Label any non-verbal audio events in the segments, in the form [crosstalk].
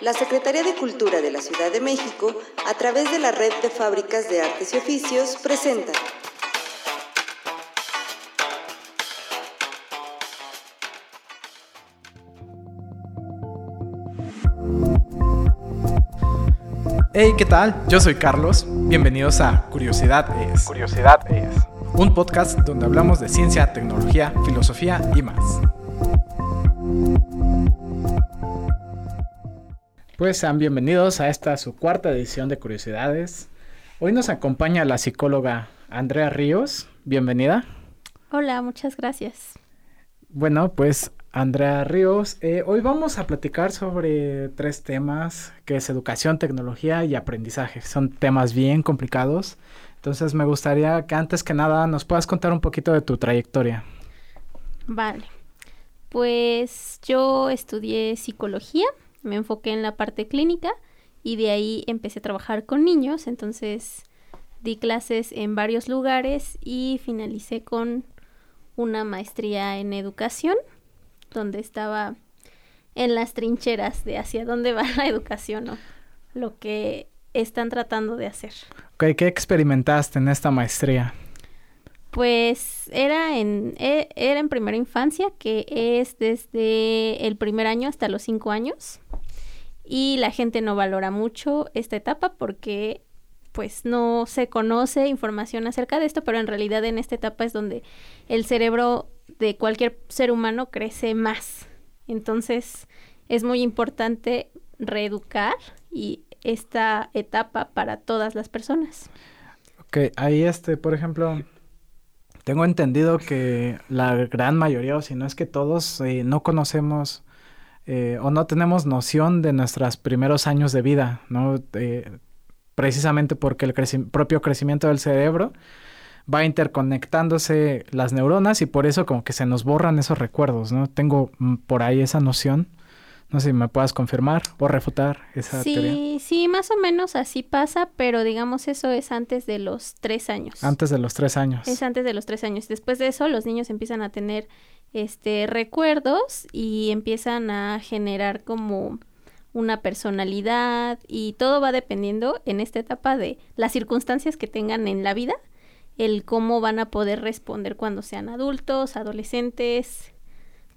la Secretaría de Cultura de la Ciudad de México, a través de la Red de Fábricas de Artes y Oficios, presenta Hey, ¿qué tal? Yo soy Carlos. Bienvenidos a Curiosidad es. Curiosidad es. Un podcast donde hablamos de ciencia, tecnología, filosofía y más. Pues sean bienvenidos a esta su cuarta edición de Curiosidades. Hoy nos acompaña la psicóloga Andrea Ríos. Bienvenida. Hola, muchas gracias. Bueno, pues Andrea Ríos, eh, hoy vamos a platicar sobre tres temas, que es educación, tecnología y aprendizaje. Son temas bien complicados, entonces me gustaría que antes que nada nos puedas contar un poquito de tu trayectoria. Vale, pues yo estudié psicología, me enfoqué en la parte clínica y de ahí empecé a trabajar con niños, entonces di clases en varios lugares y finalicé con una maestría en educación, donde estaba en las trincheras de hacia dónde va la educación o lo que están tratando de hacer. Okay, ¿Qué experimentaste en esta maestría? Pues era en, e, era en primera infancia, que es desde el primer año hasta los cinco años. Y la gente no valora mucho esta etapa porque pues no se conoce información acerca de esto, pero en realidad en esta etapa es donde el cerebro de cualquier ser humano crece más. Entonces es muy importante reeducar y esta etapa para todas las personas. Ok, ahí este, por ejemplo, tengo entendido que la gran mayoría, o si no es que todos, eh, no conocemos eh, o no tenemos noción de nuestros primeros años de vida, ¿no? Eh, precisamente porque el propio crecimiento del cerebro va interconectándose las neuronas y por eso como que se nos borran esos recuerdos, ¿no? Tengo mm, por ahí esa noción. No sé si me puedas confirmar o refutar esa teoría. Sí, sí, más o menos así pasa, pero digamos eso es antes de los tres años. Antes de los tres años. Es antes de los tres años. Después de eso, los niños empiezan a tener este recuerdos y empiezan a generar como una personalidad y todo va dependiendo en esta etapa de las circunstancias que tengan en la vida, el cómo van a poder responder cuando sean adultos, adolescentes,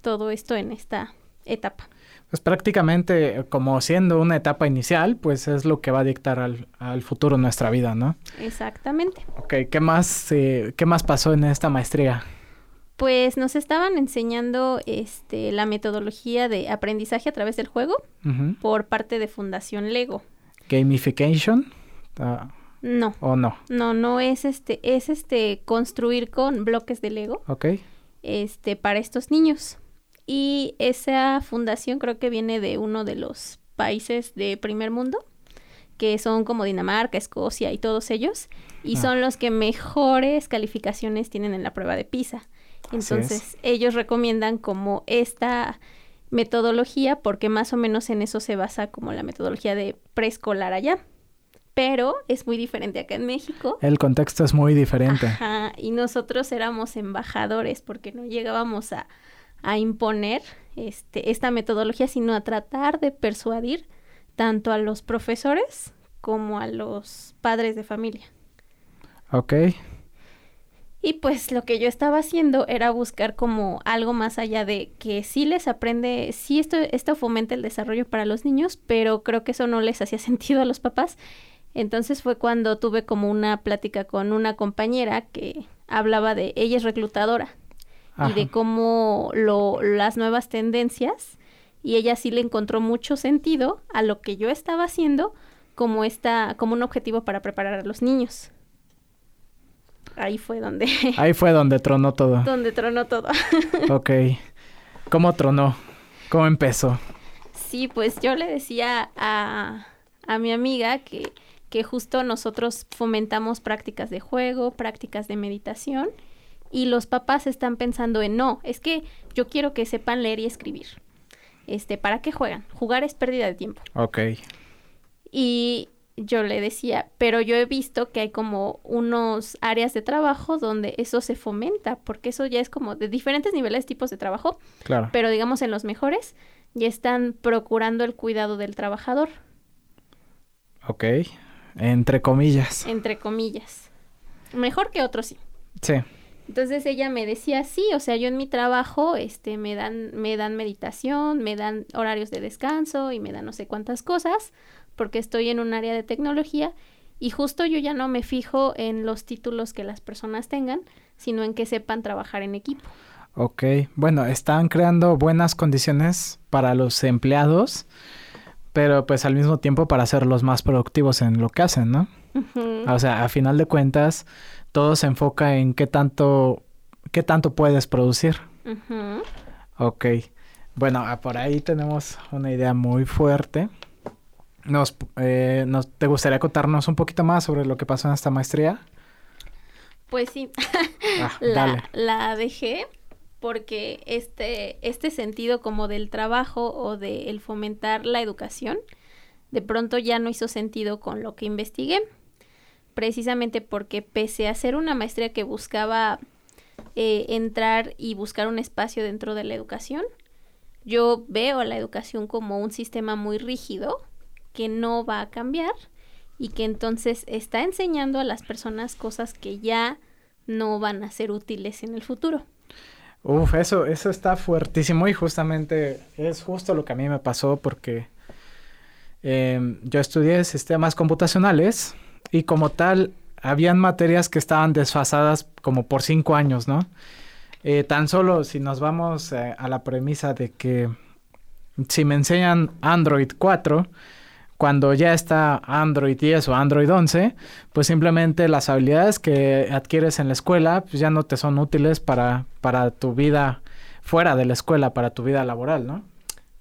todo esto en esta etapa. Pues prácticamente como siendo una etapa inicial, pues es lo que va a dictar al, al futuro nuestra vida, ¿no? Exactamente. Ok, ¿qué más, eh, ¿qué más pasó en esta maestría? Pues nos estaban enseñando este, la metodología de aprendizaje a través del juego por parte de Fundación Lego. Gamification. Ah, no. ¿O no? No, no es este, es este construir con bloques de Lego. Ok. Este, para estos niños. Y esa fundación creo que viene de uno de los países de primer mundo, que son como Dinamarca, Escocia y todos ellos, y ah. son los que mejores calificaciones tienen en la prueba de PISA. Entonces, ellos recomiendan como esta metodología porque más o menos en eso se basa como la metodología de preescolar allá. Pero es muy diferente acá en México. El contexto es muy diferente. Ajá, y nosotros éramos embajadores porque no llegábamos a, a imponer este, esta metodología, sino a tratar de persuadir tanto a los profesores como a los padres de familia. Ok. Y pues lo que yo estaba haciendo era buscar como algo más allá de que sí les aprende, sí esto, esto fomenta el desarrollo para los niños, pero creo que eso no les hacía [laughs] sentido a los papás. Entonces fue cuando tuve como una plática con una compañera que hablaba de ella es reclutadora y de cómo lo, las nuevas tendencias y ella sí le encontró mucho sentido a lo que yo estaba haciendo como esta como un objetivo para preparar a los niños ahí fue donde... [laughs] Ahí fue donde tronó todo. Donde tronó todo. [laughs] ok. ¿Cómo tronó? ¿Cómo empezó? Sí, pues yo le decía a, a mi amiga que, que justo nosotros fomentamos prácticas de juego, prácticas de meditación, y los papás están pensando en no, es que yo quiero que sepan leer y escribir. Este, ¿para qué juegan? Jugar es pérdida de tiempo. Ok. Y, yo le decía, pero yo he visto que hay como unos áreas de trabajo donde eso se fomenta, porque eso ya es como de diferentes niveles, tipos de trabajo. Claro. Pero digamos en los mejores, y están procurando el cuidado del trabajador. Ok, entre comillas. Entre comillas. Mejor que otros sí. Sí. Entonces ella me decía, sí, o sea, yo en mi trabajo, este, me dan, me dan meditación, me dan horarios de descanso y me dan no sé cuántas cosas, porque estoy en un área de tecnología y justo yo ya no me fijo en los títulos que las personas tengan, sino en que sepan trabajar en equipo. Ok, bueno, están creando buenas condiciones para los empleados, pero pues al mismo tiempo para los más productivos en lo que hacen, ¿no? O sea, a final de cuentas, todo se enfoca en qué tanto, qué tanto puedes producir. Ok. Bueno, ah, por ahí tenemos una idea muy fuerte. Nos, eh, nos, ¿Te gustaría contarnos un poquito más sobre lo que pasó en esta maestría? Pues sí. [laughs] Ah, la, la, dejé porque este, este sentido como del trabajo o de el fomentar la educación, de pronto ya no hizo sentido con lo que investigué precisamente porque pese a ser una maestría que buscaba eh, entrar y buscar un espacio dentro de la educación, yo veo a la educación como un sistema muy rígido que no va a cambiar y que entonces está enseñando a las personas cosas que ya no van a ser útiles en el futuro. Uf, eso, eso está fuertísimo y justamente es justo lo que a mí me pasó porque em, yo estudié sistemas computacionales y como tal, habían materias que estaban desfasadas como por cinco años, ¿no? Eh, tan solo si nos vamos eh, a la premisa de que si me enseñan Android 4, cuando ya está Android 10 o Android 11, pues simplemente las habilidades que adquieres en la escuela pues ya no te son útiles para, para tu vida fuera de la escuela, para tu vida laboral, ¿no?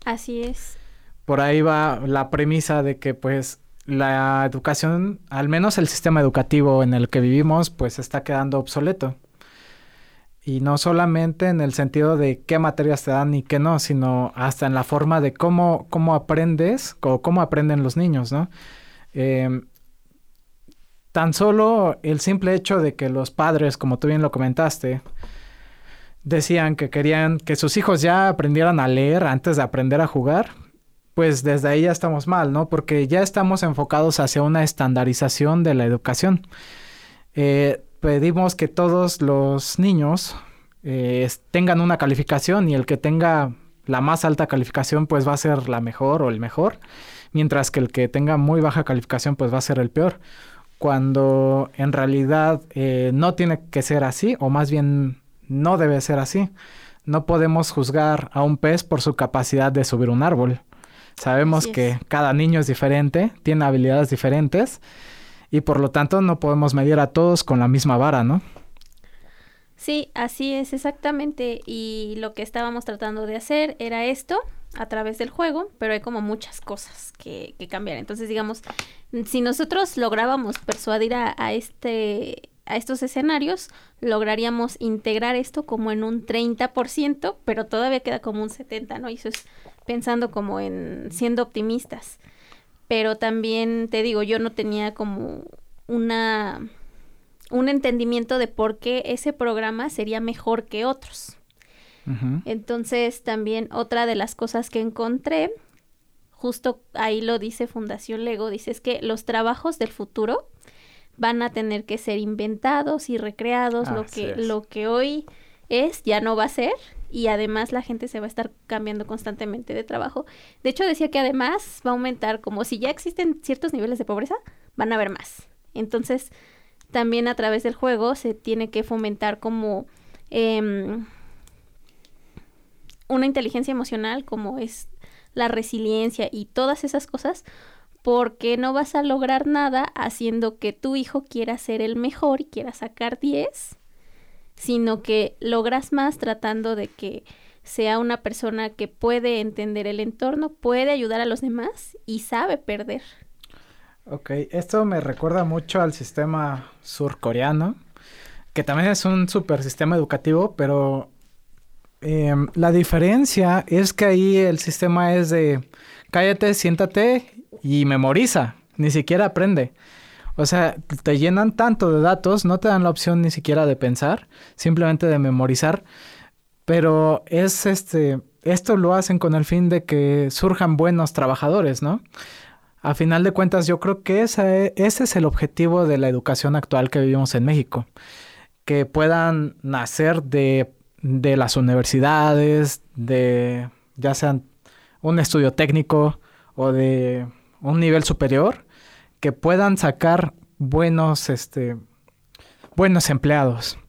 Así es. Por ahí va la premisa de que pues la educación, al menos el sistema educativo en el que vivimos, pues está quedando obsoleto. Y no solamente en el sentido de qué materias te dan y qué no, sino hasta en la forma de cómo, cómo aprendes o cómo aprenden los niños, ¿no? Em, tan solo el simple hecho de que los padres, como tú bien lo comentaste, decían que querían que sus hijos ya aprendieran a leer antes de aprender a jugar, pues desde ahí ya estamos mal, ¿no? Porque ya estamos enfocados hacia una estandarización de la educación. Eh, pedimos que todos los niños eh, tengan una calificación y el que tenga la más alta calificación pues va a ser la mejor o el mejor, mientras que el que tenga muy baja calificación pues va a ser el peor, cuando en realidad eh, no tiene que ser así o más bien no debe ser así. No podemos juzgar a un pez por su capacidad de subir un árbol. Sabemos que cada niño es diferente, tiene habilidades diferentes y por lo tanto no podemos medir a todos con la misma vara, ¿no? Sí, así es exactamente. Y lo que estábamos tratando de hacer era esto a través del juego, pero hay como muchas cosas que, que cambiar. Entonces, digamos, si nosotros lográbamos persuadir a, a este a estos escenarios, lograríamos integrar esto como en un 30%, pero todavía queda como un 70%, ¿no? Y eso es pensando como en siendo optimistas. Pero también te digo, yo no tenía como una un entendimiento de por qué ese programa sería mejor que otros. Entonces, también otra de las cosas que encontré, justo ahí lo dice Fundación Lego, dice es que los trabajos del futuro van a tener que ser inventados y recreados, lo que, lo que hoy es ya no va a ser y además la gente se va a estar cambiando constantemente de trabajo. De hecho, decía que además va a aumentar, como si ya existen ciertos niveles de pobreza, van a haber más. Entonces, también a través del juego se tiene que fomentar como em, una inteligencia emocional, como es la resiliencia y todas esas cosas, porque no vas a lograr nada haciendo que tu hijo quiera ser el mejor y quiera sacar 10 sino que logras más tratando de que sea una persona que puede entender el entorno, puede ayudar a los demás y sabe perder. Ok, esto me recuerda mucho al sistema surcoreano, que también es un super sistema educativo, pero em, la diferencia es que ahí el sistema es de cállate, siéntate y memoriza, ni siquiera aprende. O sea, te llenan tanto de datos, no te dan la opción ni siquiera de pensar, simplemente de memorizar. Pero es este, esto lo hacen con el fin de que surjan buenos trabajadores, ¿no? A final de cuentas, yo creo que ese, ese es el objetivo de la educación actual que vivimos en México. Que puedan nacer de, de las universidades, de ya sean un estudio técnico o de un nivel superior, que puedan sacar buenos, este, buenos empleados.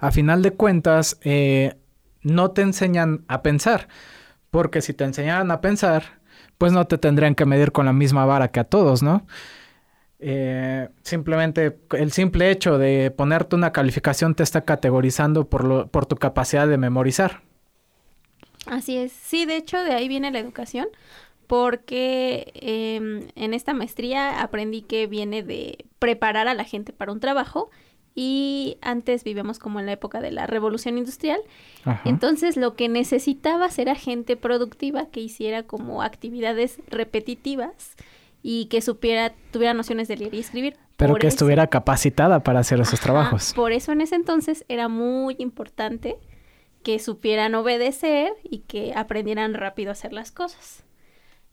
A final de cuentas, eh, no te enseñan a pensar, porque si te enseñaran a pensar, pues no te tendrían que medir con la misma vara que a todos, ¿no? Eh, simplemente el simple hecho de ponerte una calificación te está categorizando por, lo, por tu capacidad de memorizar. Así es. Sí, de hecho, de ahí viene la educación, porque em, en esta maestría aprendí que viene de preparar a la gente para un trabajo y antes vivíamos como en la época de la revolución industrial. Entonces lo que necesitabas era gente productiva que hiciera como actividades repetitivas y que supiera, tuviera nociones de leer y escribir. Pero que estuviera capacitada para hacer esos trabajos. Por eso en ese entonces era muy importante que supieran obedecer y que aprendieran rápido a hacer las cosas.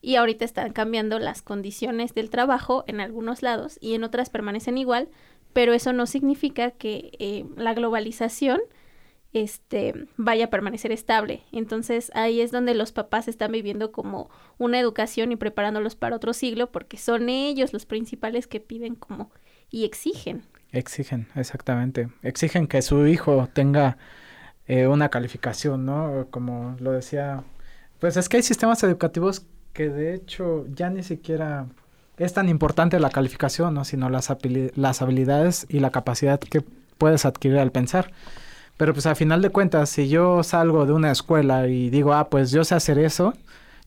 Y ahorita están cambiando las condiciones del trabajo en algunos lados y en otras permanecen igual, pero eso no significa que eh, la globalización este, vaya a permanecer estable. Entonces ahí es donde los papás están viviendo como una educación y preparándolos para otro siglo porque son ellos los principales que piden como y exigen. Exigen, exactamente. Exigen que su hijo tenga eh, una calificación, ¿no? Como lo decía, pues es que hay sistemas educativos que de hecho ya ni siquiera es tan importante la calificación, ¿no? sino las, las habilidades y la capacidad que puedes adquirir al pensar. Pero pues a final de cuentas, si yo salgo de una escuela y digo, ah, pues yo sé hacer eso,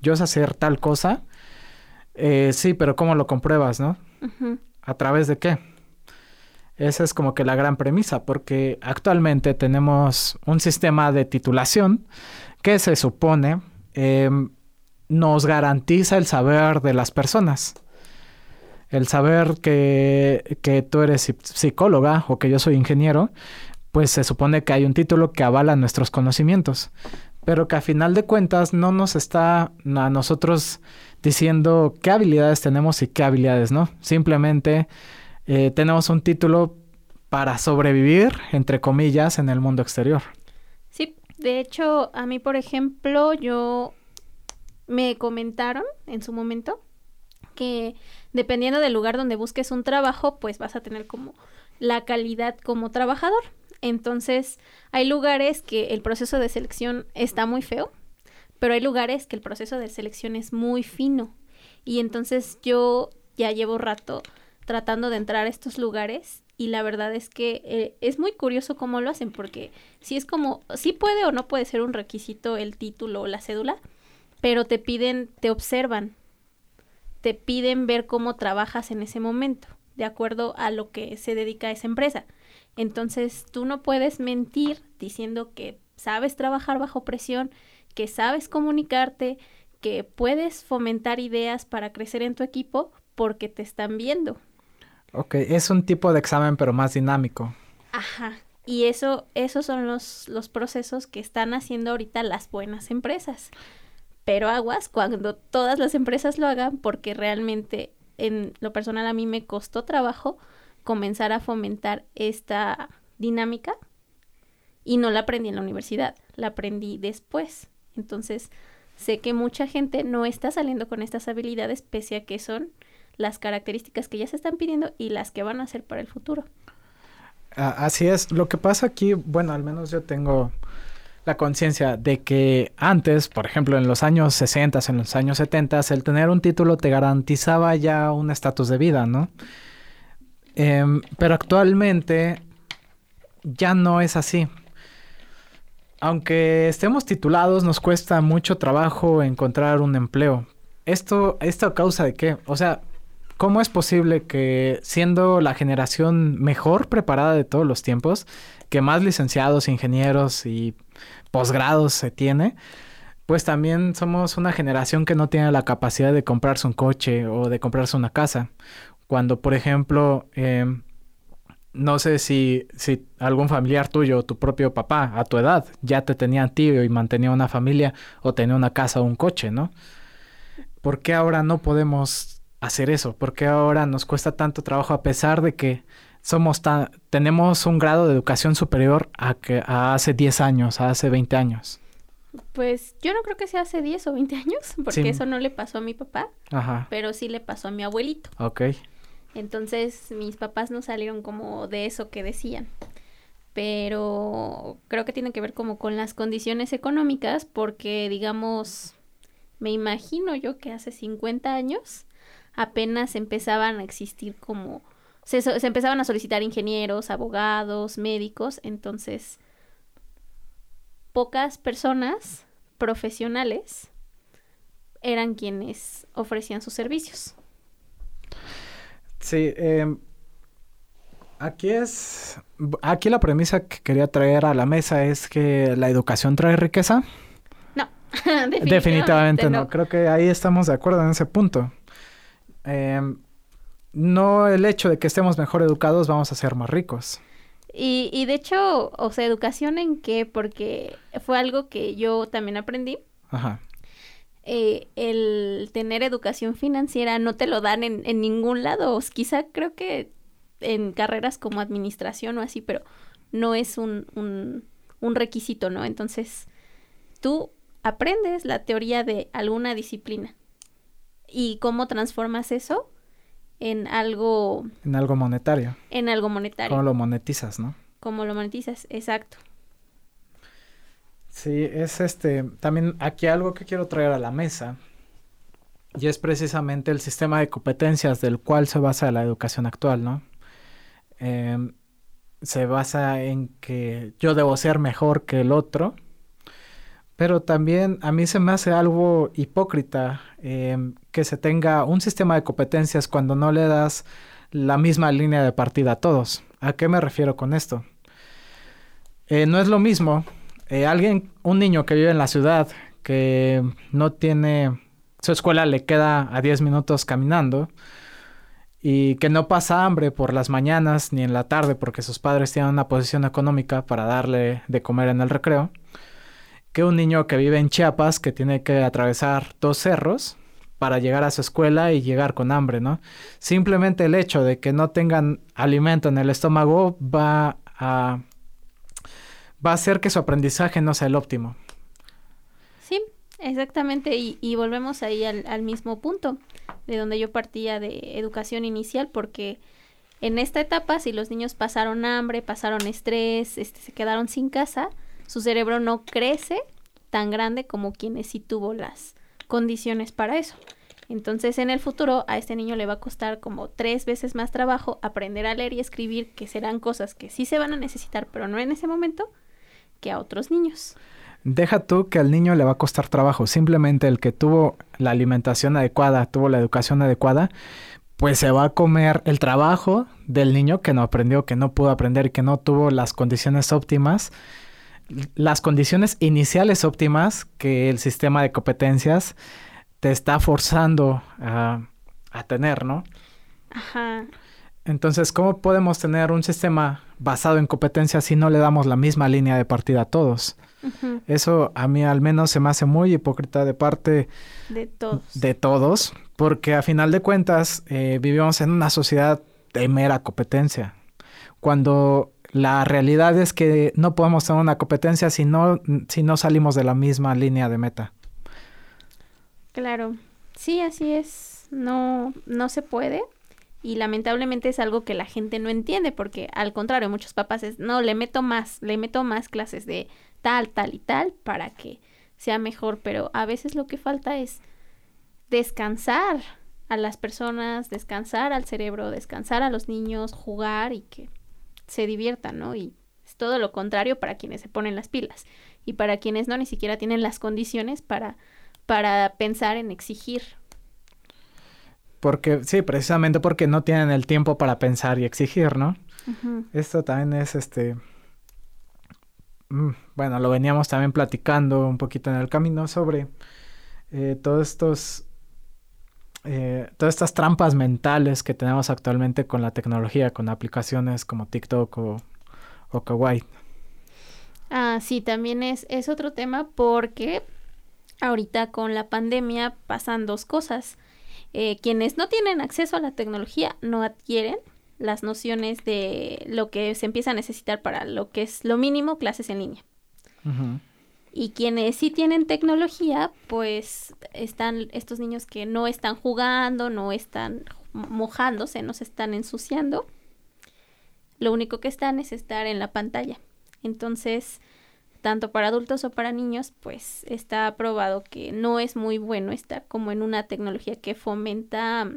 yo sé hacer tal cosa, eh, sí, pero ¿cómo lo compruebas, no? ¿A través de qué? Esa es como que la gran premisa, porque actualmente tenemos un sistema de titulación que se supone em, nos garantiza el saber de las personas el saber que, que tú eres psicóloga o que yo soy ingeniero, pues se supone que hay un título que avala nuestros conocimientos, pero que a final de cuentas no nos está a nosotros diciendo qué habilidades tenemos y qué habilidades no. Simplemente eh, tenemos un título para sobrevivir, entre comillas, en el mundo exterior. Sí, de hecho, a mí, por ejemplo, yo me comentaron en su momento que dependiendo del lugar donde busques un trabajo, pues vas a tener como la calidad como trabajador. Entonces, hay lugares que el proceso de selección está muy feo, pero hay lugares que el proceso de selección es muy fino. Y entonces yo ya llevo rato tratando de entrar a estos lugares y la verdad es que eh, es muy curioso cómo lo hacen porque si es como, sí puede o no puede ser un requisito el título o la cédula, pero te piden, te observan te piden ver cómo trabajas en ese momento, de acuerdo a lo que se dedica a esa empresa. Entonces, tú no puedes mentir diciendo que sabes trabajar bajo presión, que sabes comunicarte, que puedes fomentar ideas para crecer en tu equipo porque te están viendo. Ok, es un tipo de examen pero más dinámico. Ajá. Y eso, esos son los, los procesos que están haciendo ahorita las buenas empresas pero aguas cuando todas las empresas lo hagan porque realmente en lo personal a mí me costó trabajo comenzar a fomentar esta dinámica y no la aprendí en la universidad, la aprendí después. Entonces, sé que mucha gente no está saliendo con estas habilidades pese a que son las características que ya se están pidiendo y las que van a ser para el futuro. Así es, lo que pasa aquí, bueno, al menos yo tengo la conciencia de que antes, por ejemplo, en los años 60, en los años 70, el tener un título te garantizaba ya un estatus de vida, ¿no? Em, pero actualmente ya no es así. Aunque estemos titulados, nos cuesta mucho trabajo encontrar un empleo. Esto, ¿Esto causa de qué? O sea, ¿cómo es posible que siendo la generación mejor preparada de todos los tiempos, que más licenciados, ingenieros y posgrados se tiene, pues también somos una generación que no tiene la capacidad de comprarse un coche o de comprarse una casa. Cuando, por ejemplo, em, no sé si, si algún familiar tuyo, tu propio papá, a tu edad, ya te tenía tío y mantenía una familia o tenía una casa o un coche, ¿no? ¿Por qué ahora no podemos hacer eso? ¿Por qué ahora nos cuesta tanto trabajo a pesar de que somos tan, tenemos un grado de educación superior a que a hace 10 años, a hace 20 años? Pues yo no creo que sea hace 10 o 20 años, [laughs] porque eso no le pasó a mi papá, Ajá. pero sí le pasó a mi abuelito. Ok. Entonces mis papás no salieron como de eso que decían. Pero creo que tiene que ver como con las condiciones económicas, porque digamos, me imagino yo que hace 50 años apenas empezaban a existir como, se, se empezaban a solicitar ingenieros, abogados, médicos, entonces pocas personas profesionales eran quienes ofrecían sus servicios. Sí, eh, aquí es, aquí la premisa que quería traer a la mesa es que la educación trae riqueza. No, [laughs] definitivamente, no. Creo que ahí estamos de acuerdo en ese punto. Em, no el hecho de que estemos mejor educados vamos a ser más ricos. Y, y de hecho, o sea, educación en qué, porque fue algo que yo también aprendí. Ajá. Eh, el tener educación financiera no te lo dan en, en ningún lado. Quizá creo que en carreras como administración o así, pero no es un, un, un requisito, ¿no? Entonces, tú aprendes la teoría de alguna disciplina. ¿Y cómo transformas eso? En algo... En algo monetario. En algo monetario. ¿Cómo lo monetizas, no? ¿Cómo lo monetizas, exacto. Sí, es este, también aquí algo que quiero traer a la mesa, y es precisamente el sistema de competencias del cual se basa la educación actual, ¿no? Em, se basa en que yo debo ser mejor que el otro, pero también a mí se me hace algo hipócrita em, que se tenga un sistema de competencias cuando no le das la misma línea de partida a todos. ¿A qué me refiero con esto? Eh, no es lo mismo eh, alguien, un niño que vive en la ciudad, que no tiene, su escuela le queda a 10 minutos caminando y que no pasa hambre por las mañanas ni en la tarde porque sus padres tienen una posición económica para darle de comer en el recreo, que un niño que vive en Chiapas que tiene que atravesar dos cerros para llegar a su escuela y llegar con hambre, ¿no? Simplemente el hecho de que no tengan alimento en el estómago va a va a hacer que su aprendizaje no sea el óptimo. Sí, exactamente. Y, volvemos ahí al, mismo punto de donde yo partía de educación inicial, porque en esta etapa, si los niños pasaron hambre, pasaron estrés, este, se quedaron sin casa, su cerebro no crece tan grande como quienes sí tuvo las condiciones para eso. Entonces, en el futuro, a este niño le va a costar como tres veces más trabajo aprender a leer y escribir, que serán cosas que sí se van a necesitar, pero no en ese momento, que a otros niños. Deja tú que al niño le va a costar trabajo, simplemente el que tuvo la alimentación adecuada, tuvo la educación adecuada, pues se va a comer el trabajo del niño que no aprendió, que no pudo aprender que no tuvo las condiciones óptimas, las condiciones iniciales óptimas que el sistema de competencias te está forzando a, a tener, ¿no? Ajá. Entonces, ¿cómo podemos tener un sistema basado en competencias si no le damos la misma línea de partida a todos? Eso a mí al menos se me hace muy hipócrita de parte de todos. De todos, porque a final de cuentas eh, vivimos en una sociedad de mera competencia. Cuando la realidad es que no podemos tener una competencia si no, si no salimos de la misma línea de meta. Claro, sí, así es. No, no se puede y lamentablemente es algo que la gente no entiende porque al contrario, muchos papás es, no, le meto más, le meto más clases de tal, tal y tal para que sea mejor, pero a veces lo que falta es descansar a las personas, descansar al cerebro, descansar a los niños, jugar y que se diviertan, ¿no? Y es todo lo contrario para quienes se ponen las pilas y para quienes no ni siquiera tienen las condiciones para para pensar en exigir porque, sí, precisamente porque no tienen el tiempo para pensar y exigir, ¿no? Esto también es este. Mm, bueno, lo veníamos también platicando un poquito en el camino sobre eh, todos estos. Eh, todas estas trampas mentales que tenemos actualmente con la tecnología, con aplicaciones como TikTok o, o Kawaii. Ah, sí, también es, es otro tema porque ahorita con la pandemia pasan dos cosas. Eh, quienes no tienen acceso a la tecnología no adquieren las nociones de lo que se empieza a necesitar para lo que es lo mínimo clases en línea. Y quienes sí tienen tecnología, pues están estos niños que no están jugando, no están mojándose, no se están ensuciando. Lo único que están es estar en la pantalla. Entonces, tanto para adultos o para niños, pues está probado que no es muy bueno estar como en una tecnología que fomenta,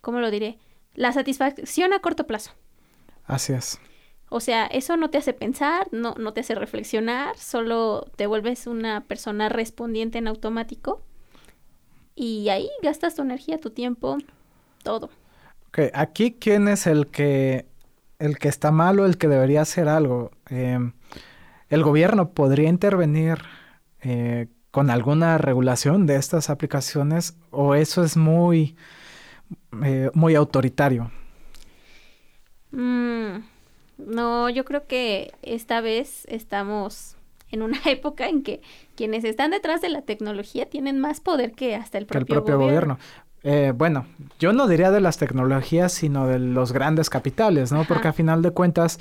¿cómo lo diré? La satisfacción a corto plazo. Así es. O sea, eso no te hace pensar, no, no te hace reflexionar, solo te vuelves una persona respondiente en automático y ahí gastas tu energía, tu tiempo, todo. Ok, aquí quién es el que el que está mal o el que debería hacer algo. Em, el gobierno podría intervenir eh, con alguna regulación de estas aplicaciones o eso es muy, eh, muy autoritario. Mm, no, yo creo que esta vez estamos en una [laughs] época en que quienes están detrás de la tecnología tienen más poder que hasta el propio, gobierno. Eh, bueno, yo no diría de las tecnologías, sino de los grandes capitales, ¿no? Porque a final de cuentas,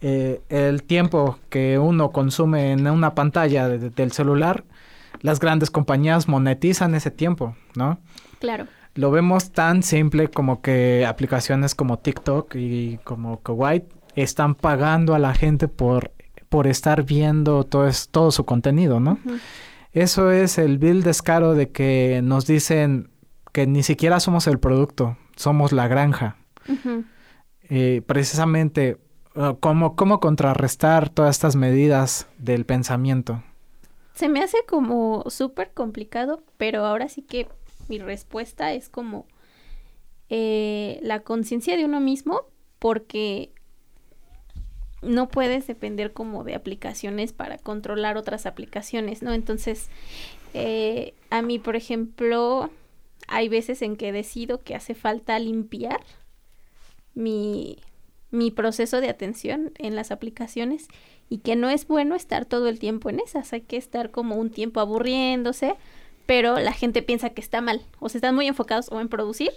eh, el tiempo que uno consume en una pantalla del celular, las grandes compañías monetizan ese tiempo, ¿no? Claro. Lo vemos tan simple como que aplicaciones como TikTok y como Kawaii están pagando a la gente por, por estar viendo todo, todo su contenido, ¿no? Eso es el vil descaro de que nos dicen que ni siquiera somos el producto, somos la granja. Eh, precisamente, uh, ¿cómo, ¿cómo contrarrestar todas estas medidas del pensamiento? Se me hace como súper complicado, pero ahora sí que mi respuesta es como eh, la conciencia de uno mismo, porque no puedes depender como de aplicaciones para controlar otras aplicaciones, ¿no? Entonces, eh, a mí, por ejemplo, hay veces en que decido que hace falta limpiar mi, mi proceso de atención en las aplicaciones y que no es bueno estar todo el tiempo en esas, hay que estar como un tiempo aburriéndose, pero la gente piensa que está mal, o se están muy enfocados o en producir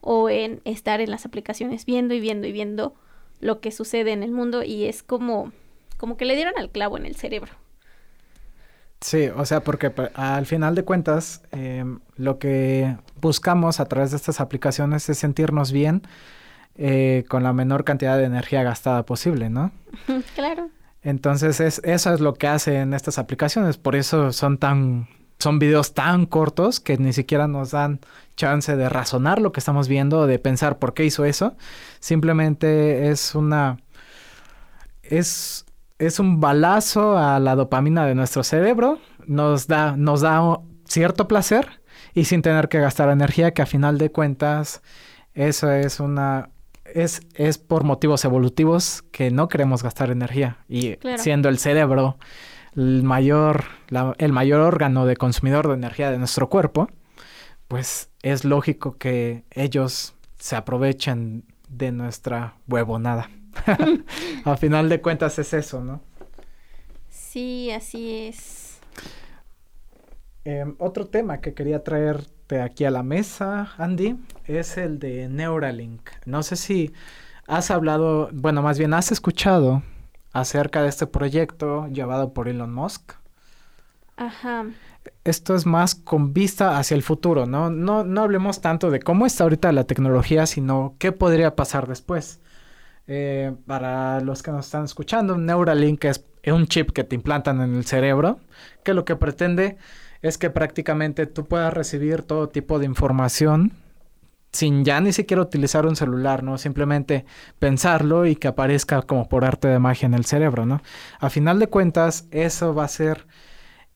o en estar en las aplicaciones viendo y viendo y viendo lo que sucede en el mundo y es como como que le dieron al clavo en el cerebro. Sí, o sea, porque al final de cuentas, em, lo que buscamos a través de estas aplicaciones es sentirnos bien eh, con la menor cantidad de energía gastada posible, ¿no? [laughs] claro. Entonces, es, eso es lo que hacen estas aplicaciones. Por eso son tan, son videos tan cortos que ni siquiera nos dan chance de razonar lo que estamos viendo o de pensar por qué hizo eso. Simplemente es una, es es un balazo a la dopamina de nuestro cerebro, nos da, nos da cierto placer y sin tener que gastar energía, que a final de cuentas eso es una es, es por motivos evolutivos que no queremos gastar energía y siendo el cerebro el mayor el mayor órgano de consumidor de energía de nuestro cuerpo, pues es lógico que ellos se aprovechen de nuestra huevonada. [laughs] a final de cuentas es eso, ¿no? Sí, así es. Em, otro tema que quería traerte aquí a la mesa, Andy, es el de Neuralink. No sé si has hablado, bueno, más bien has escuchado acerca de este proyecto llevado por Elon Musk. Ajá. Esto es más con vista hacia el futuro, ¿no? No, no hablemos tanto de cómo está ahorita la tecnología, sino qué podría pasar después. Eh, para los que nos están escuchando, Neuralink es un chip que te implantan en el cerebro, que lo que pretende es que prácticamente tú puedas recibir todo tipo de información sin ya ni siquiera utilizar un celular, ¿no? Simplemente pensarlo y que aparezca como por arte de magia en el cerebro, ¿no? A final de cuentas, eso va a ser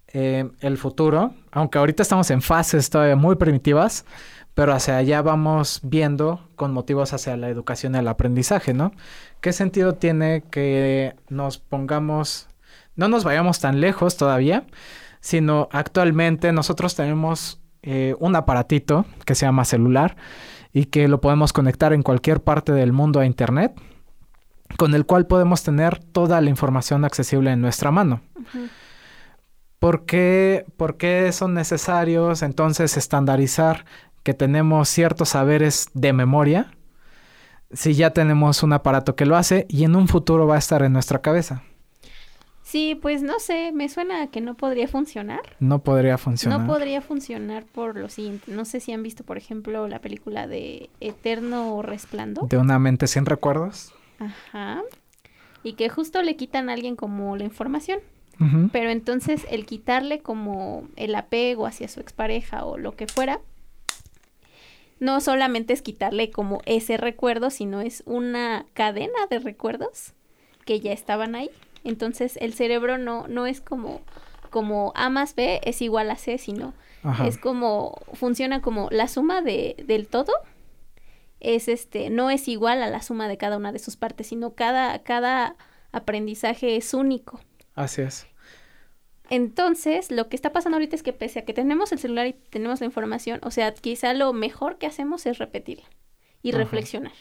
eh, el futuro, aunque ahorita estamos en fases todavía muy primitivas, pero hacia allá vamos viendo con motivos hacia la educación y el aprendizaje, ¿no? ¿Qué sentido tiene que nos pongamos, no nos vayamos tan lejos todavía, sino actualmente nosotros tenemos eh, un aparatito que se llama celular y que lo podemos conectar en cualquier parte del mundo a Internet, con el cual podemos tener toda la información accesible en nuestra mano. ¿Por, qué, ¿Por qué son necesarios entonces estandarizar que tenemos ciertos saberes de memoria si ya tenemos un aparato que lo hace y en un futuro va a estar en nuestra cabeza? Sí, pues no sé, me suena a que no podría funcionar. No podría funcionar. No podría funcionar por lo siguiente. No sé si han visto, por ejemplo, la película de Eterno Resplandor. De una mente sin recuerdos. Ajá. Y que justo le quitan a alguien como la información. Pero entonces el quitarle como el apego hacia su expareja o lo que fuera, no solamente es quitarle como ese recuerdo, sino es una cadena de recuerdos que ya estaban ahí. Entonces el cerebro no, no es como, como A más B es igual a C, sino es como, funciona como la suma de, del todo es este, no es igual a la suma de cada una de sus partes, sino cada, cada aprendizaje es único. Así es. Entonces, lo que está pasando ahorita es que pese a que tenemos el celular y tenemos la información, o sea, quizá lo mejor que hacemos es repetirla y reflexionar.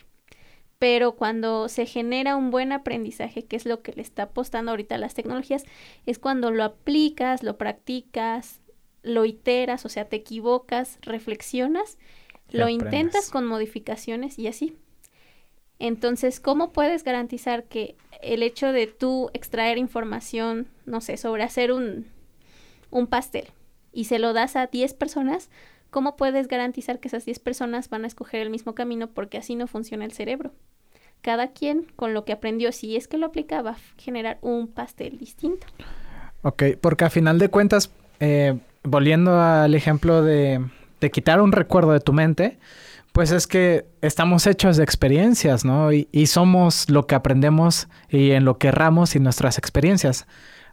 Pero cuando se genera un buen aprendizaje, que es lo que le está apostando ahorita a las tecnologías, es cuando lo aplicas, lo practicas, lo iteras, o sea, te equivocas, reflexionas, lo intentas con modificaciones y así. Entonces, ¿cómo puedes garantizar que el hecho de tú extraer información, no sé, sobre hacer un, un pastel y se lo das a 10 personas, ¿cómo puedes garantizar que esas 10 personas van a escoger el mismo camino? Porque así no funciona el cerebro cada quien con lo que aprendió, si es que lo aplicaba, generar un pastel distinto. Ok, porque a final de cuentas, eh, volviendo al ejemplo de, de, quitar un recuerdo de tu mente, pues es que estamos hechos de experiencias, ¿no? Y, y, somos lo que aprendemos y en lo que erramos y nuestras experiencias.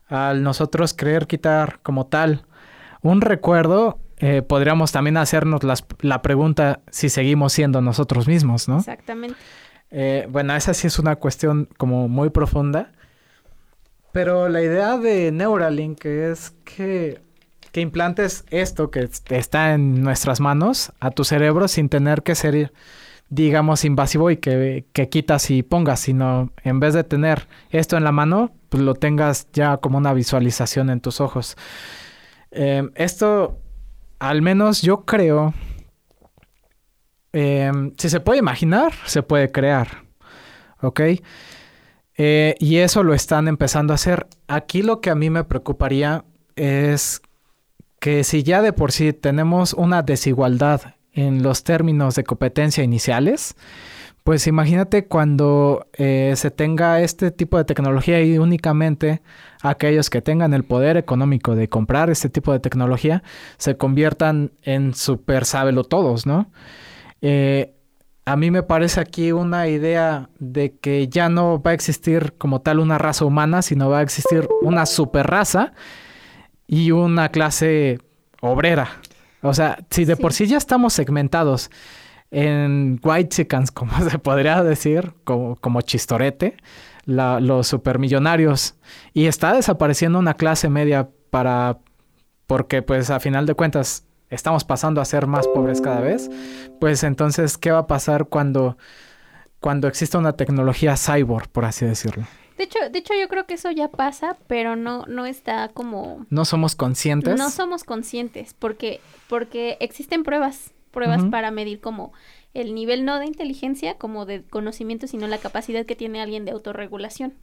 Al nosotros querer quitar como tal un recuerdo, eh, podríamos también hacernos las, la pregunta si seguimos siendo nosotros mismos, ¿no? Exactamente. Eh, bueno, esa sí es una cuestión como muy profunda. Pero la idea de Neuralink es que, implantes esto que está en nuestras manos a tu cerebro sin tener que ser, digamos, invasivo y que, que quitas y pongas, sino en vez de tener esto en la mano, pues lo tengas ya como una visualización en tus ojos. Eh, esto, al menos yo creo Em, si se puede imaginar, se puede crear. ¿Ok? Eh, y eso lo están empezando a hacer. Aquí lo que a mí me preocuparía es que si ya de por sí tenemos una desigualdad en los términos de competencia iniciales, pues imagínate cuando eh, se tenga este tipo de tecnología y únicamente aquellos que tengan el poder económico de comprar este tipo de tecnología se conviertan en super sábelo todos, ¿no? Eh, a mí me parece aquí una idea de que ya no va a existir como tal una raza humana, sino va a existir una super raza y una clase obrera. O sea, si de por sí ya estamos segmentados en white chickens, [laughs] como se podría decir, como, como chistorete, los supermillonarios, y está desapareciendo una clase media para, porque pues a final de cuentas estamos pasando a ser más pobres cada vez, pues entonces, ¿qué va a pasar cuando, cuando exista una tecnología cyborg, por así decirlo? De hecho, de hecho, yo creo que eso ya pasa, pero no, no está como... No somos conscientes. No somos conscientes, porque, porque existen pruebas, pruebas para medir como el nivel no de inteligencia, como de conocimiento, sino la capacidad que tiene alguien de autorregulación.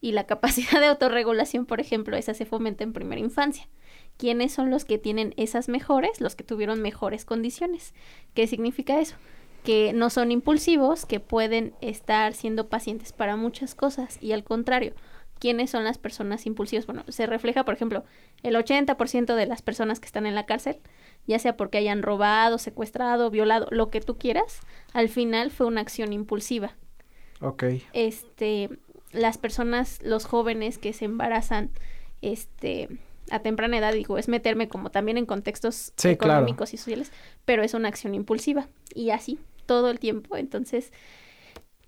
Y la capacidad de autorregulación, por ejemplo, esa se fomenta en primera infancia quiénes son los que tienen esas mejores, los que tuvieron mejores condiciones. ¿Qué significa eso? Que no son impulsivos, que pueden estar siendo pacientes para muchas cosas y al contrario, ¿quiénes son las personas impulsivas? Bueno, se refleja, por ejemplo, el 80% de las personas que están en la cárcel, ya sea porque hayan robado, secuestrado, violado, lo que tú quieras, al final fue una acción impulsiva. Ok. Este, las personas, los jóvenes que se embarazan, este, a temprana edad, digo, es meterme como también en contextos económicos y sociales, pero es una acción impulsiva y así todo el tiempo. Entonces,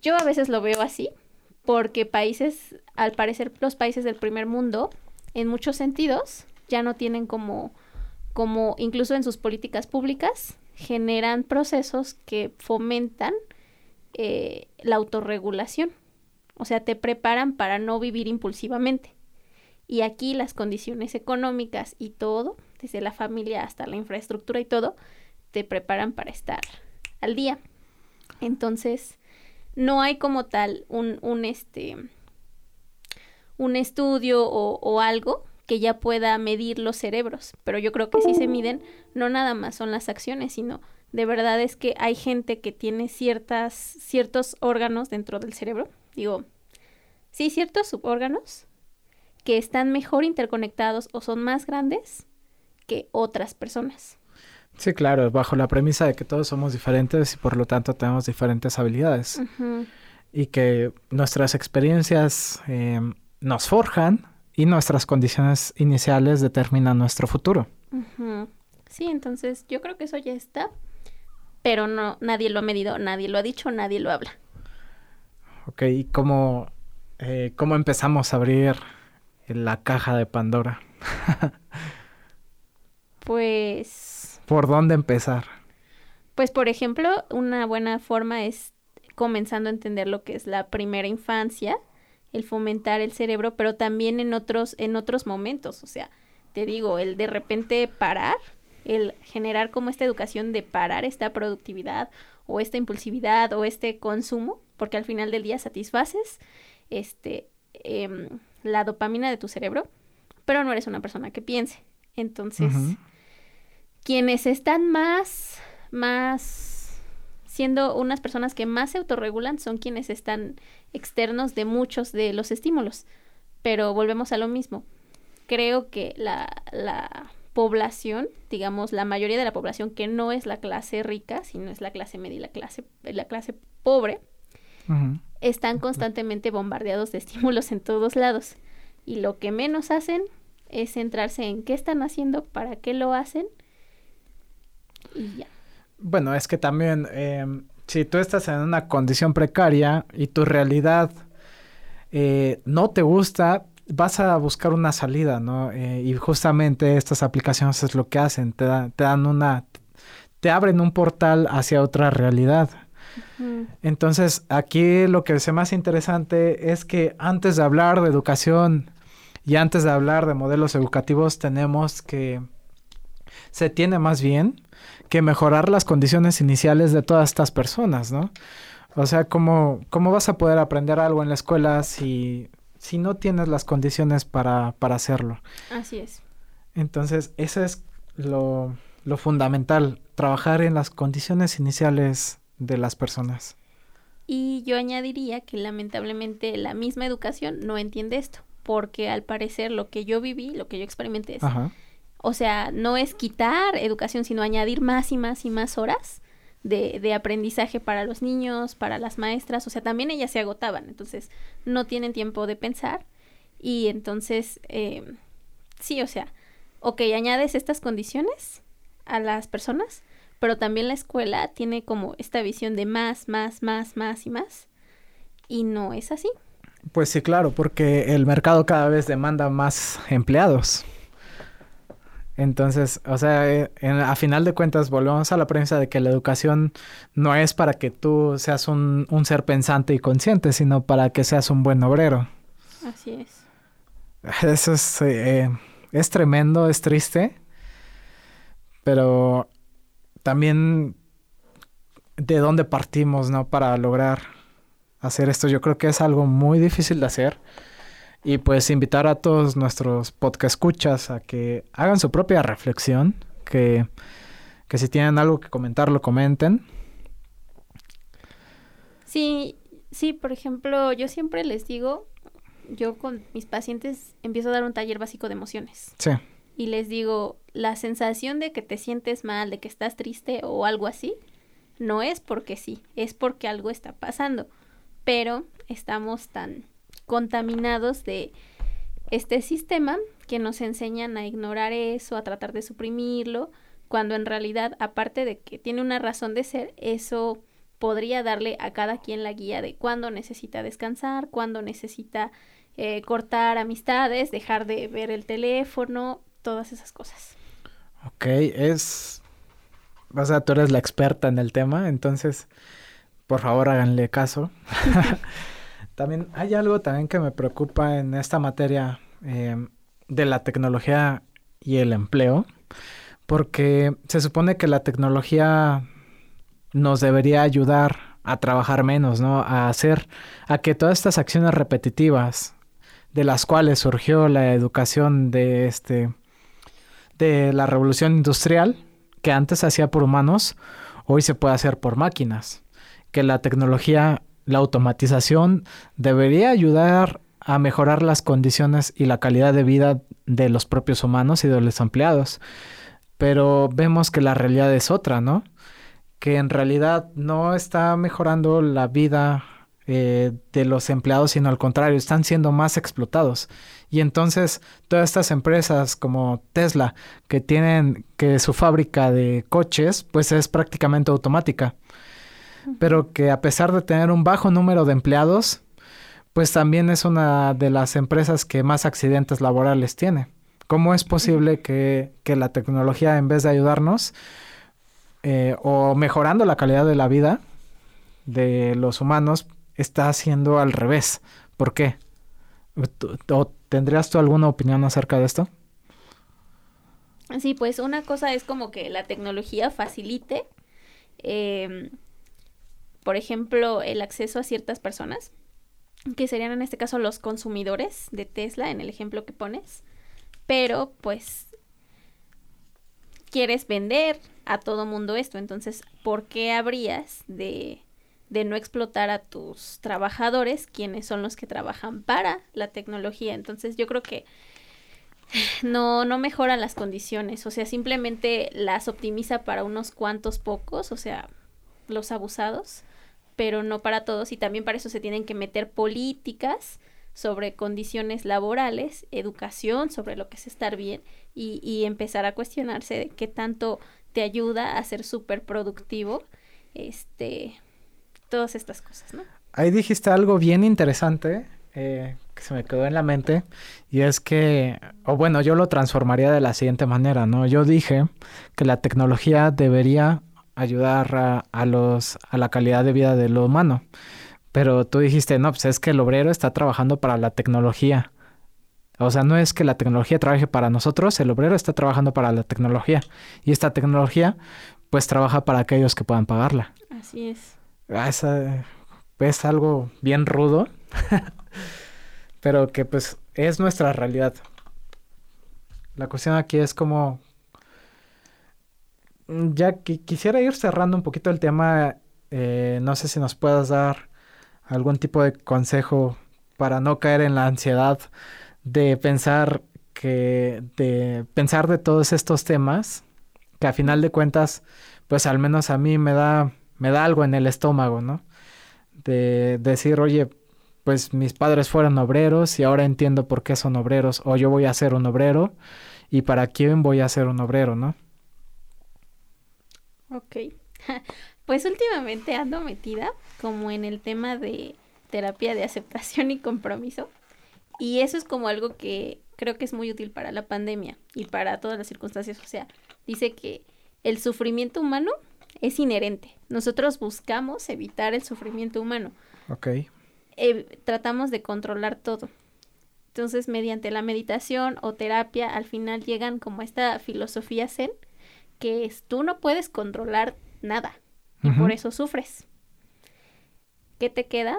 yo a veces lo veo así, porque países, al parecer los países del primer mundo, en muchos sentidos, ya no tienen como como incluso en sus políticas públicas generan procesos que fomentan eh, la autorregulación. O sea, te preparan para no vivir impulsivamente. Y aquí las condiciones económicas y todo, desde la familia hasta la infraestructura y todo, te preparan para estar al día. Entonces, no hay como tal un, un este un estudio o, algo que ya pueda medir los cerebros, pero yo creo que sí se miden, no nada más son las acciones, sino de verdad es que hay gente que tiene ciertas, ciertos órganos dentro del cerebro, digo, sí, ciertos subórganos que están mejor interconectados o son más grandes que otras personas. Sí, claro, bajo la premisa de que todos somos diferentes y por lo tanto tenemos diferentes habilidades. Y que nuestras experiencias eh, nos forjan y nuestras condiciones iniciales determinan nuestro futuro. Sí, entonces yo creo que eso ya está, pero no, nadie lo ha medido, nadie lo ha dicho, nadie lo habla. Ok, ¿y cómo, eh, cómo empezamos a abrir la caja de Pandora? [laughs] pues... ¿Por dónde empezar? Pues, por ejemplo, una buena forma es comenzando a entender lo que es la primera infancia, el fomentar el cerebro, pero también en otros, en otros momentos. O sea, te digo, el de repente parar, el generar como esta educación de parar esta productividad o esta impulsividad o este consumo, porque al final del día satisfaces este, em, la dopamina de tu cerebro, pero no eres una persona que piense. Entonces, quienes están más, más siendo unas personas que más se autorregulan son quienes están externos de muchos de los estímulos. Pero volvemos a lo mismo. Creo que la, la población, digamos, la mayoría de la población que no es la clase rica, sino es la clase media y la clase, la clase pobre, están constantemente bombardeados de estímulos en todos lados. Y lo que menos hacen es centrarse en qué están haciendo, para qué lo hacen y ya. Bueno, es que también em, si tú estás en una condición precaria y tu realidad eh, no te gusta, vas a buscar una salida, ¿no? Eh, y justamente estas aplicaciones es lo que hacen, te, te dan una, te abren un portal hacia otra realidad. Entonces, aquí lo que es más interesante es que antes de hablar de educación y antes de hablar de modelos educativos, tenemos que, se tiene más bien que mejorar las condiciones iniciales de todas estas personas, ¿no? O sea, ¿cómo, cómo vas a poder aprender algo en la escuela si, si no tienes las condiciones para, para hacerlo? Así es. Entonces, eso es lo, lo fundamental, trabajar en las condiciones iniciales de las personas. Y yo añadiría que lamentablemente la misma educación no entiende esto, porque al parecer lo que yo viví, lo que yo experimenté es Ajá. O sea, no es quitar educación, sino añadir más y más y más horas de, de, aprendizaje para los niños, para las maestras. O sea, también ellas se agotaban, entonces no tienen tiempo de pensar. Y entonces, eh, sí, o sea, ok, añades estas condiciones a las personas, pero también la escuela tiene como esta visión de más, más, más, más y más. Y no es así. Pues sí, claro, porque el mercado cada vez demanda más empleados. Entonces, o sea, eh, a final de cuentas volvemos a la premisa de que la educación no es para que tú seas un, un ser pensante y consciente, sino para que seas un buen obrero. Así es. [laughs] Eso es, eh, es tremendo, es triste, pero también de dónde partimos, ¿no? Para lograr hacer esto. Yo creo que es algo muy difícil de hacer. Y pues invitar a todos nuestros podcast escuchas a que hagan su propia reflexión, que, que si tienen algo que comentar lo comenten. Sí, sí, por ejemplo, yo siempre les digo, yo con mis pacientes empiezo a dar un taller básico de emociones. Sí. Y les digo, la sensación de que te sientes mal, de que estás triste o algo así, no es porque sí, es porque algo está pasando. Pero estamos tan contaminados de este sistema que nos enseñan a ignorar eso, a tratar de suprimirlo, cuando en realidad, aparte de que tiene una razón de ser, eso podría darle a cada quien la guía de cuándo necesita descansar, cuándo necesita eh, cortar amistades, dejar de ver el teléfono, todas esas cosas. Ok, es... O sea, tú eres la experta en el tema, entonces, por favor, háganle caso. [laughs] también hay algo también que me preocupa en esta materia em, de la tecnología y el empleo, porque se supone que la tecnología nos debería ayudar a trabajar menos, ¿no? A hacer, a que todas estas acciones repetitivas de las cuales surgió la educación de este, de la revolución industrial, que antes se hacía por humanos, hoy se puede hacer por máquinas. Que la tecnología, la automatización debería ayudar a mejorar las condiciones y la calidad de vida de los propios humanos y de los empleados. Pero vemos que la realidad es otra, ¿no? Que en realidad no está mejorando la vida eh, de los empleados, sino al contrario, están siendo más explotados. Y entonces todas estas empresas como Tesla, que tienen que su fábrica de coches, pues es prácticamente automática. Pero que a pesar de tener un bajo número de empleados, pues también es una de las empresas que más accidentes laborales tiene. ¿Cómo es posible que, que la tecnología, en vez de ayudarnos eh, o mejorando la calidad de la vida de los humanos, está haciendo al revés. ¿Por qué? ¿O tendrías tú alguna opinión acerca de esto? Sí, pues una cosa es como que la tecnología facilite, em, por ejemplo, el acceso a ciertas personas, que serían en este caso los consumidores de Tesla, en el ejemplo que pones, pero pues quieres vender a todo mundo esto, entonces, ¿por qué habrías de de no explotar a tus trabajadores, quienes son los que trabajan para la tecnología. Entonces yo creo que no, no mejora las condiciones, o sea, simplemente las optimiza para unos cuantos pocos, o sea, los abusados, pero no para todos y también para eso se tienen que meter políticas sobre condiciones laborales, educación sobre lo que es estar bien y, y empezar a cuestionarse de qué tanto te ayuda a ser súper productivo, este, todas estas cosas, ¿no? Ahí dijiste algo bien interesante eh, que se me quedó en la mente y es que, o bueno, yo lo transformaría de la siguiente manera, ¿no? Yo dije que la tecnología debería ayudar a, los, a la calidad de vida de lo humano. Pero tú dijiste, no, pues es que el obrero está trabajando para la tecnología. O sea, no es que la tecnología trabaje para nosotros, el obrero está trabajando para la tecnología. Y esta tecnología, pues trabaja para aquellos que puedan pagarla. Así es. Ah, es algo bien rudo, [laughs] pero que pues es nuestra realidad. La cuestión aquí es como... Ya que quisiera ir cerrando un poquito el tema, eh, no sé si nos puedas dar algún tipo de consejo para no caer en la ansiedad de pensar que de pensar de todos estos temas que a final de cuentas pues al menos a mí me da me da algo en el estómago, ¿no? De decir, oye, pues mis padres fueron obreros y ahora entiendo por qué son obreros, o yo voy a ser un obrero y para quién voy a ser un obrero, ¿no? Ok. [laughs] Pues últimamente ando metida como en el tema de terapia de aceptación y compromiso. Y eso es como algo que creo que es muy útil para la pandemia y para todas las circunstancias. O sea, dice que el sufrimiento humano es inherente. Nosotros buscamos evitar el sufrimiento humano. Ok. Eh, tratamos de controlar todo. Entonces, mediante la meditación o terapia, al final llegan como esta filosofía zen, que es tú no puedes controlar nada y por eso sufres. ¿Qué te queda?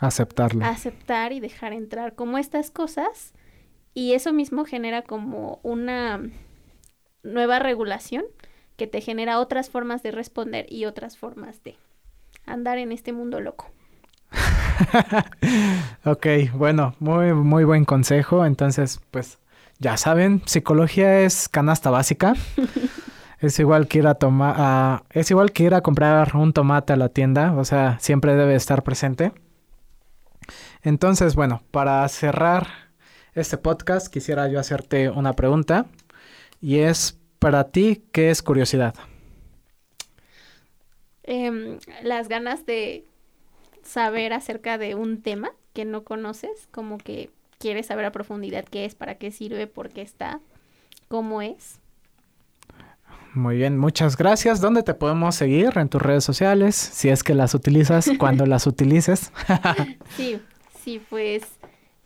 Aceptarlo. Aceptar y dejar entrar como estas cosas y eso mismo genera como una nueva regulación que te genera otras formas de responder y otras formas de andar en este mundo loco. [laughs] ok, bueno, muy, muy buen consejo. Entonces, pues ya saben, psicología es canasta básica. [laughs] es igual que ir a tomar, es igual que ir a comprar un tomate a la tienda, o sea, siempre debe estar presente. Entonces, bueno, para cerrar este podcast, quisiera yo hacerte una pregunta y es para ti, ¿qué es curiosidad? Em, las ganas de saber acerca de un tema que no conoces, como que quieres saber a profundidad qué es, para qué sirve, por qué está, cómo es. Muy bien, muchas gracias. ¿Dónde te podemos seguir? En tus redes sociales, si es que las utilizas, cuando [laughs] las utilices. sí, sí, pues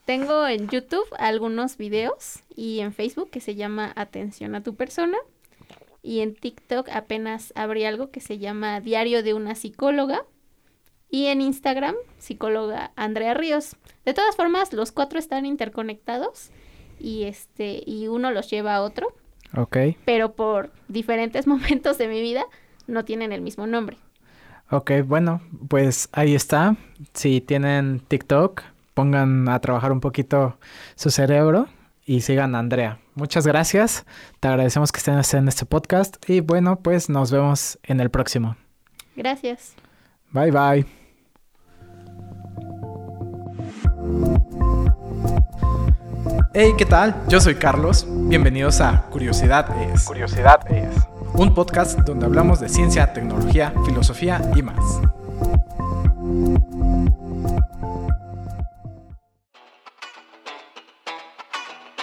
tengo en YouTube algunos videos y en Facebook que se llama Atención a tu persona. Y en TikTok apenas abrí algo que se llama Diario de una psicóloga. Y en Instagram, psicóloga Andrea Ríos. De todas formas, los cuatro están interconectados y este y uno los lleva a otro. Ok. Pero por diferentes [laughs] momentos de mi vida no tienen el mismo nombre. Ok, bueno, pues ahí está. Si tienen TikTok, pongan a trabajar un poquito su cerebro y sigan a Andrea. Muchas gracias. Te agradecemos que estén en este podcast y bueno, pues nos vemos en el próximo. Gracias. Bye bye. Hey, ¿qué tal? Yo soy Carlos. Bienvenidos a Curiosidad es. Curiosidad es. Un podcast donde hablamos de ciencia, tecnología, filosofía y más.